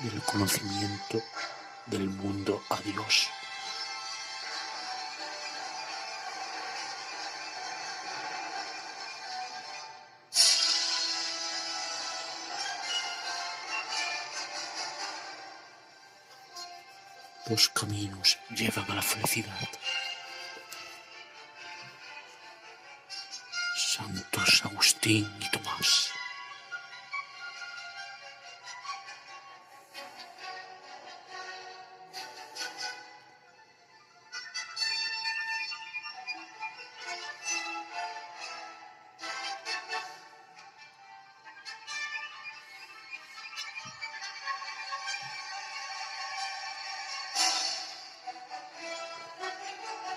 del conocimiento del mundo a Dios. Dos caminos llevan a la felicidad. Santos Agustín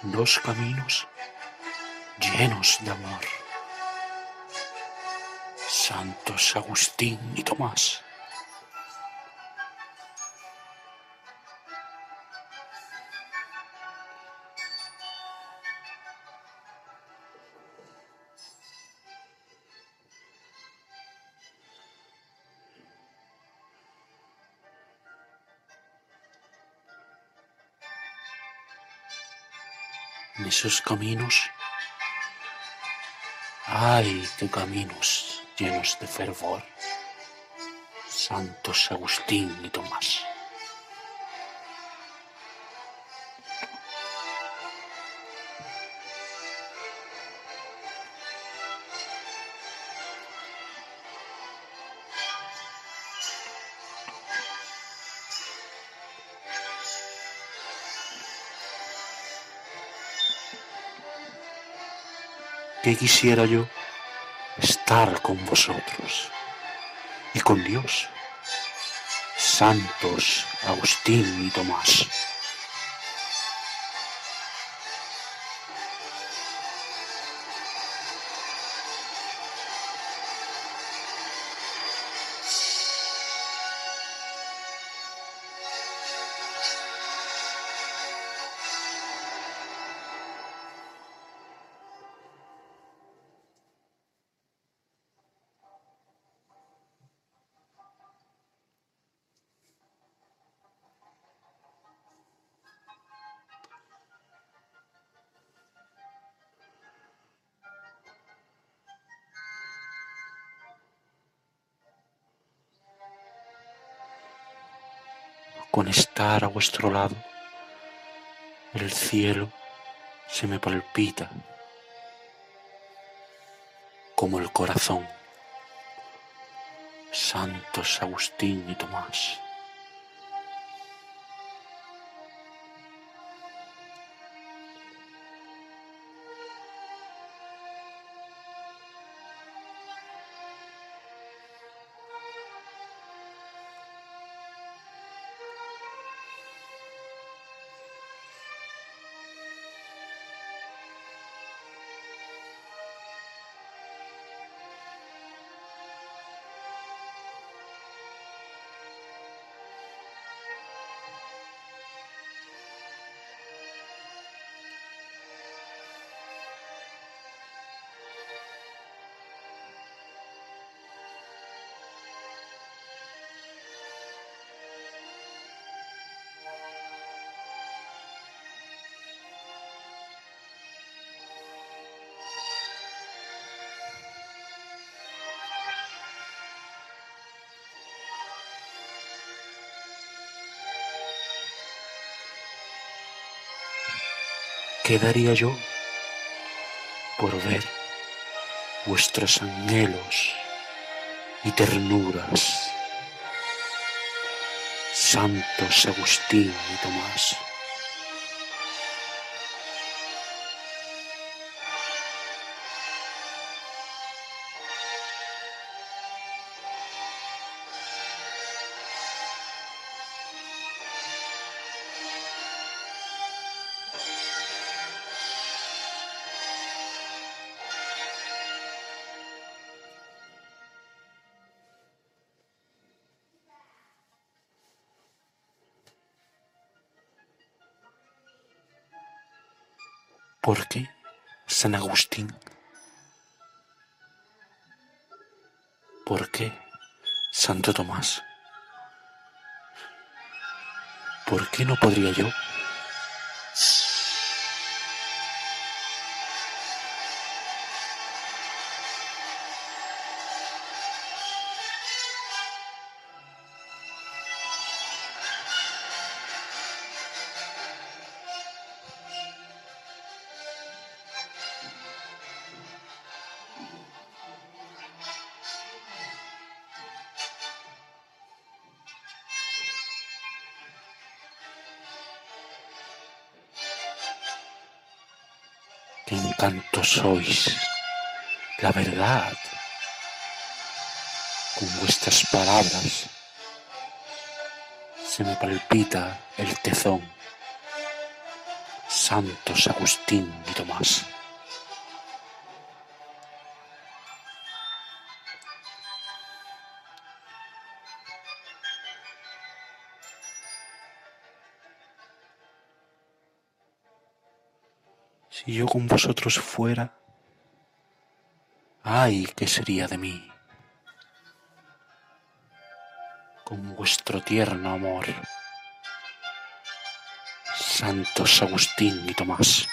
Dos caminos llenos de amor. Santos Agustín y Tomás. En esos caminos, ay, qué caminos llenos de fervor. Santos Agustín y Tomás. Que quisiera yo estar con vosotros y con Dios, santos Agustín y Tomás. Con estar a vuestro lado, el cielo se me palpita como el corazón. Santos Agustín y Tomás. ¿Qué daría yo por ver vuestros anhelos y ternuras, santos Agustín y Tomás? Por qué San Agustín? ¿Por qué Santo Tomás? ¿Por qué no podría yo qué encanto sois, la verdad, con vuestras palabras se me palpita el tezón. Santos Agustín y Tomás. Si yo con vosotros fuera, ay, ¿qué sería de mí? Con vuestro tierno amor, santos Agustín y Tomás.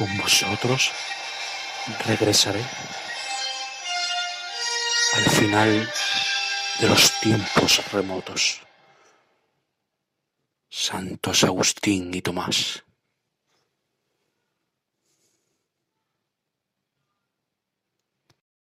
Con vosotros regresaré al final de los tiempos remotos. Santos Agustín y Tomás.